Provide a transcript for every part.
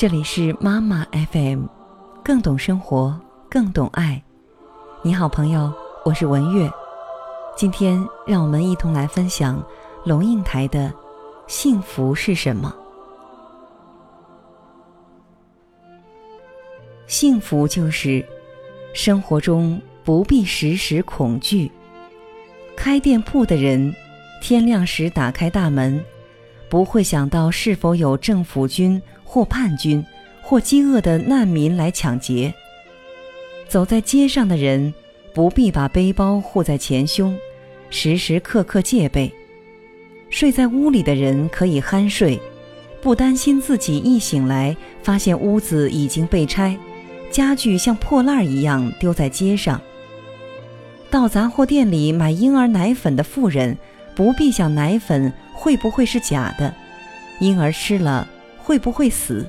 这里是妈妈 FM，更懂生活，更懂爱。你好，朋友，我是文月。今天让我们一同来分享龙应台的《幸福是什么》。幸福就是生活中不必时时恐惧。开店铺的人，天亮时打开大门，不会想到是否有政府军或叛军或饥饿的难民来抢劫。走在街上的人，不必把背包护在前胸，时时刻刻戒备。睡在屋里的人可以酣睡，不担心自己一醒来发现屋子已经被拆，家具像破烂一样丢在街上。到杂货店里买婴儿奶粉的妇人，不必想奶粉会不会是假的，婴儿吃了会不会死；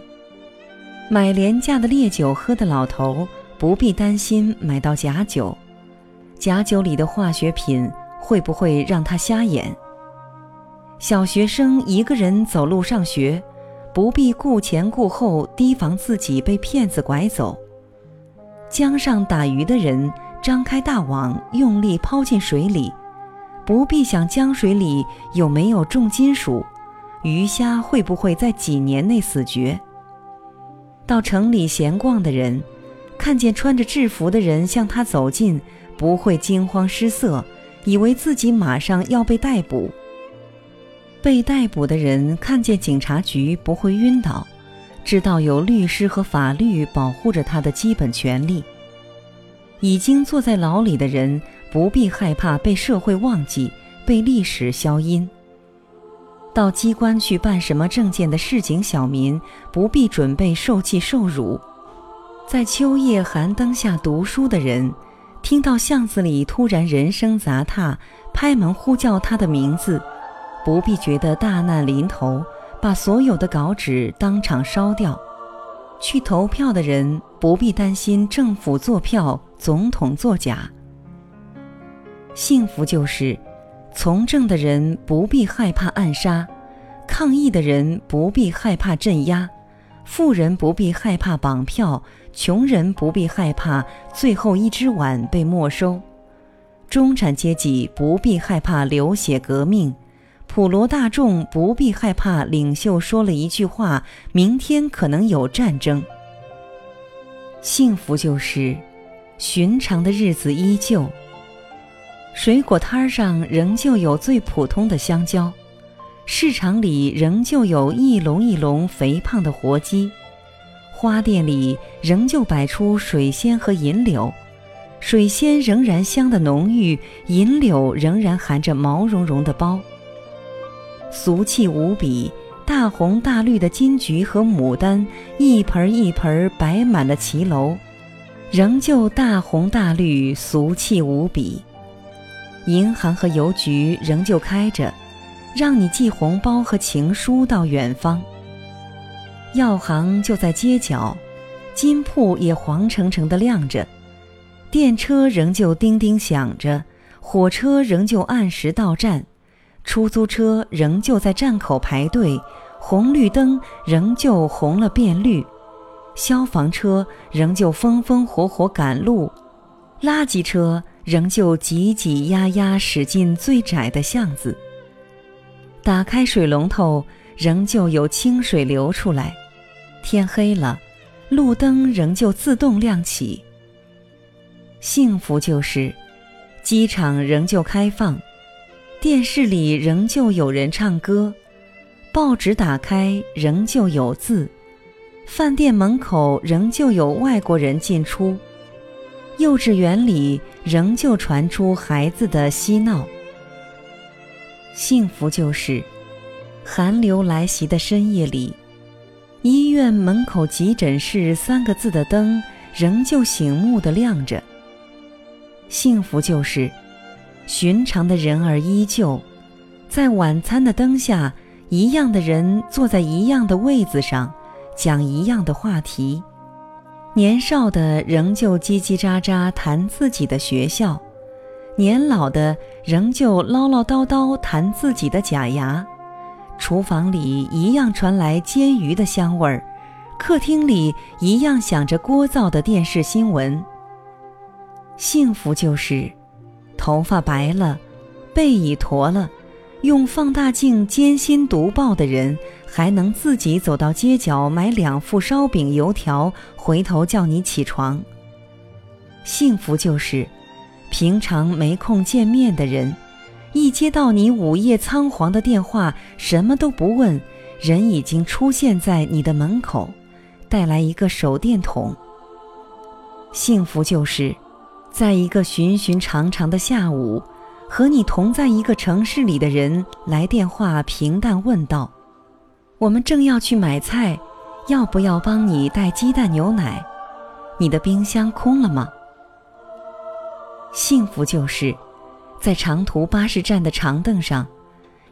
买廉价的烈酒喝的老头，不必担心买到假酒，假酒里的化学品会不会让他瞎眼。小学生一个人走路上学，不必顾前顾后，提防自己被骗子拐走。江上打鱼的人。张开大网，用力抛进水里，不必想江水里有没有重金属，鱼虾会不会在几年内死绝。到城里闲逛的人，看见穿着制服的人向他走近，不会惊慌失色，以为自己马上要被逮捕。被逮捕的人看见警察局不会晕倒，知道有律师和法律保护着他的基本权利。已经坐在牢里的人不必害怕被社会忘记、被历史消音。到机关去办什么证件的市井小民不必准备受气受辱。在秋夜寒灯下读书的人，听到巷子里突然人声杂沓，拍门呼叫他的名字，不必觉得大难临头，把所有的稿纸当场烧掉。去投票的人不必担心政府作票、总统作假。幸福就是，从政的人不必害怕暗杀，抗议的人不必害怕镇压，富人不必害怕绑票，穷人不必害怕最后一只碗被没收，中产阶级不必害怕流血革命。普罗大众不必害怕，领袖说了一句话，明天可能有战争。幸福就是，寻常的日子依旧。水果摊上仍旧有最普通的香蕉，市场里仍旧有一笼一笼肥胖的活鸡，花店里仍旧摆出水仙和银柳，水仙仍然香得浓郁，银柳仍然含着毛茸茸的苞。俗气无比，大红大绿的金桔和牡丹，一盆一盆摆满了骑楼，仍旧大红大绿，俗气无比。银行和邮局仍旧开着，让你寄红包和情书到远方。药行就在街角，金铺也黄澄澄的亮着，电车仍旧叮叮响着，火车仍旧按时到站。出租车仍旧在站口排队，红绿灯仍旧红了变绿，消防车仍旧风风火火赶路，垃圾车仍旧挤挤压压驶进最窄的巷子。打开水龙头，仍旧有清水流出来。天黑了，路灯仍旧自动亮起。幸福就是，机场仍旧开放。电视里仍旧有人唱歌，报纸打开仍旧有字，饭店门口仍旧有外国人进出，幼稚园里仍旧传出孩子的嬉闹。幸福就是，寒流来袭的深夜里，医院门口急诊室三个字的灯仍旧醒目的亮着。幸福就是。寻常的人儿依旧，在晚餐的灯下，一样的人坐在一样的位子上，讲一样的话题。年少的仍旧叽叽喳喳谈自己的学校，年老的仍旧唠唠叨叨谈自己的假牙。厨房里一样传来煎鱼的香味儿，客厅里一样响着聒噪的电视新闻。幸福就是，头发白了，背已驼了，用放大镜艰辛读报的人，还能自己走到街角买两副烧饼油条，回头叫你起床。幸福就是，平常没空见面的人，一接到你午夜仓皇的电话，什么都不问，人已经出现在你的门口。带来一个手电筒。幸福就是，在一个寻寻常常的下午，和你同在一个城市里的人来电话，平淡问道：“我们正要去买菜，要不要帮你带鸡蛋牛奶？你的冰箱空了吗？”幸福就是，在长途巴士站的长凳上，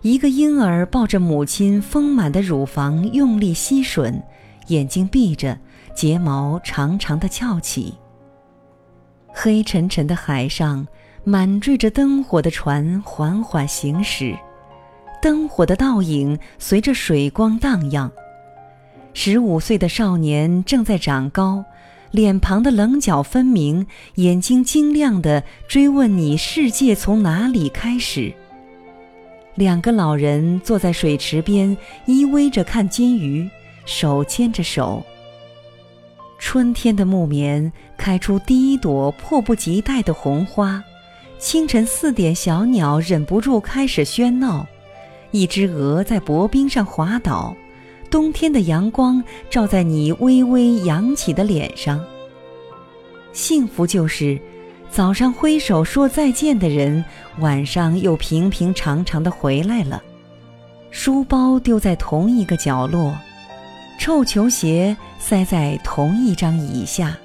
一个婴儿抱着母亲丰满的乳房，用力吸吮。眼睛闭着，睫毛长长的翘起。黑沉沉的海上，满缀着灯火的船缓缓行驶，灯火的倒影随着水光荡漾。十五岁的少年正在长高，脸庞的棱角分明，眼睛晶亮的追问你：世界从哪里开始？两个老人坐在水池边，依偎着看金鱼。手牵着手。春天的木棉开出第一朵迫不及待的红花，清晨四点，小鸟忍不住开始喧闹，一只鹅在薄冰上滑倒，冬天的阳光照在你微微扬起的脸上。幸福就是，早上挥手说再见的人，晚上又平平常常的回来了，书包丢在同一个角落。臭球鞋塞在同一张椅下。